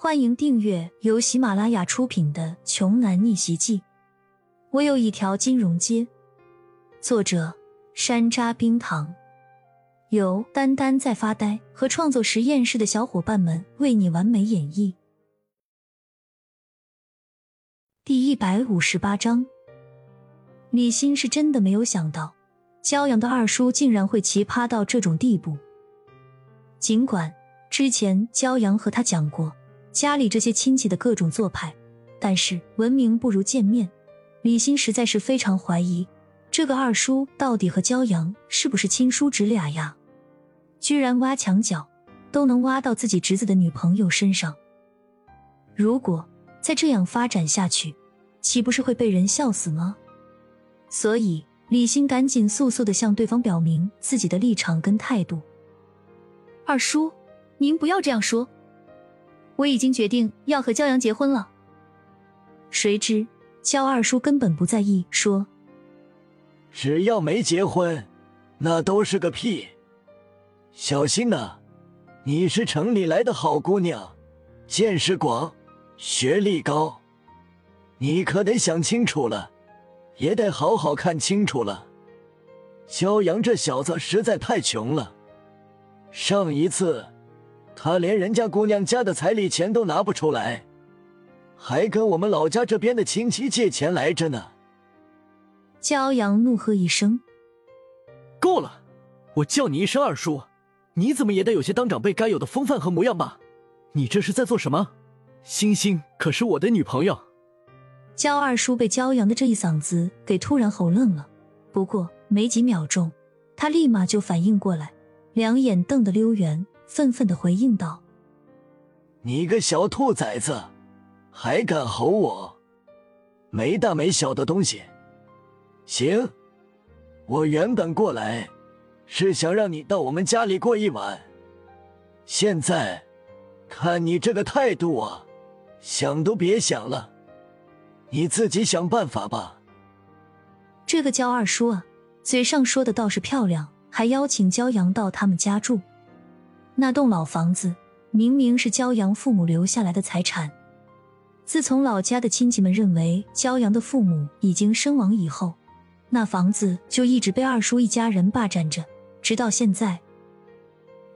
欢迎订阅由喜马拉雅出品的《穷男逆袭记》。我有一条金融街。作者：山楂冰糖，由丹丹在发呆和创作实验室的小伙伴们为你完美演绎。第一百五十八章，李欣是真的没有想到，骄阳的二叔竟然会奇葩到这种地步。尽管之前骄阳和他讲过。家里这些亲戚的各种做派，但是闻名不如见面。李欣实在是非常怀疑，这个二叔到底和焦阳是不是亲叔侄俩呀？居然挖墙脚都能挖到自己侄子的女朋友身上。如果再这样发展下去，岂不是会被人笑死吗？所以李欣赶紧速速的向对方表明自己的立场跟态度。二叔，您不要这样说。我已经决定要和焦阳结婚了。谁知焦二叔根本不在意，说：“只要没结婚，那都是个屁。小心呐，你是城里来的好姑娘，见识广，学历高，你可得想清楚了，也得好好看清楚了。焦阳这小子实在太穷了，上一次。”他连人家姑娘家的彩礼钱都拿不出来，还跟我们老家这边的亲戚借钱来着呢。骄阳怒喝一声：“够了！我叫你一声二叔，你怎么也得有些当长辈该有的风范和模样吧？你这是在做什么？星星可是我的女朋友。”焦二叔被骄阳的这一嗓子给突然吼愣了，不过没几秒钟，他立马就反应过来，两眼瞪得溜圆。愤愤的回应道：“你个小兔崽子，还敢吼我？没大没小的东西！行，我原本过来是想让你到我们家里过一晚，现在看你这个态度啊，想都别想了，你自己想办法吧。”这个焦二叔啊，嘴上说的倒是漂亮，还邀请焦阳到他们家住。那栋老房子明明是焦阳父母留下来的财产，自从老家的亲戚们认为焦阳的父母已经身亡以后，那房子就一直被二叔一家人霸占着，直到现在。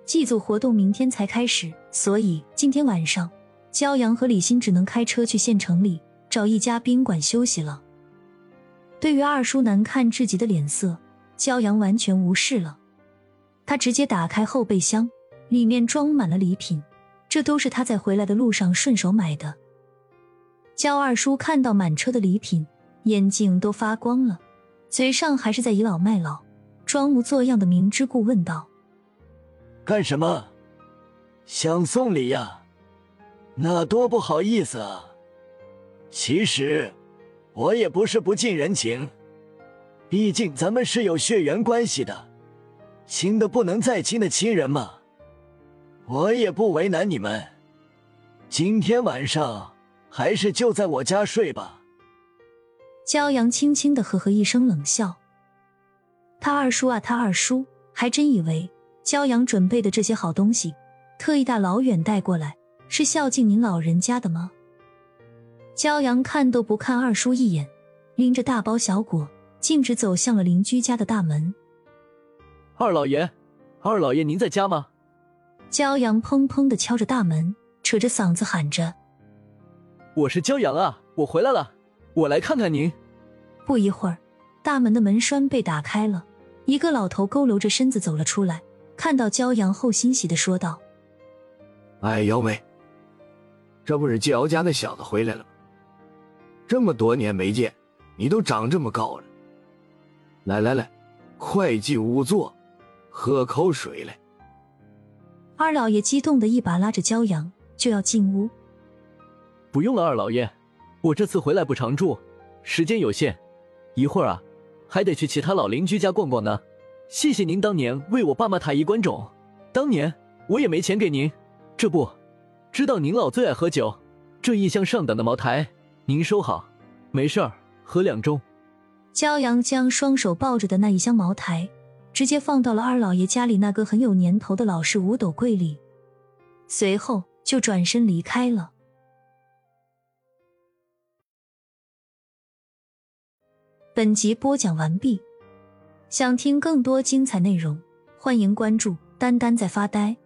祭祖活动明天才开始，所以今天晚上焦阳和李欣只能开车去县城里找一家宾馆休息了。对于二叔难看至极的脸色，焦阳完全无视了，他直接打开后备箱。里面装满了礼品，这都是他在回来的路上顺手买的。焦二叔看到满车的礼品，眼睛都发光了，嘴上还是在倚老卖老，装模作样的明知故问道：“干什么？想送礼呀？那多不好意思啊！其实我也不是不近人情，毕竟咱们是有血缘关系的，亲的不能再亲的亲人嘛。”我也不为难你们，今天晚上还是就在我家睡吧。骄阳轻轻的呵呵一声冷笑，他二叔啊，他二叔还真以为骄阳准备的这些好东西，特意大老远带过来，是孝敬您老人家的吗？骄阳看都不看二叔一眼，拎着大包小裹，径直走向了邻居家的大门。二老爷，二老爷，您在家吗？骄阳砰砰的敲着大门，扯着嗓子喊着：“我是骄阳啊，我回来了，我来看看您。”不一会儿，大门的门栓被打开了，一个老头佝偻着身子走了出来，看到骄阳后欣喜的说道：“哎，幺妹，这不是焦家那小子回来了吗？这么多年没见，你都长这么高了。来来来，快进屋坐，喝口水来。”二老爷激动的一把拉着骄阳就要进屋。不用了，二老爷，我这次回来不常住，时间有限，一会儿啊，还得去其他老邻居家逛逛呢。谢谢您当年为我爸妈抬衣观种，当年我也没钱给您，这不，知道您老最爱喝酒，这一箱上等的茅台您收好，没事儿喝两盅。骄阳将双手抱着的那一箱茅台。直接放到了二老爷家里那个很有年头的老式五斗柜里，随后就转身离开了。本集播讲完毕，想听更多精彩内容，欢迎关注“丹丹在发呆”。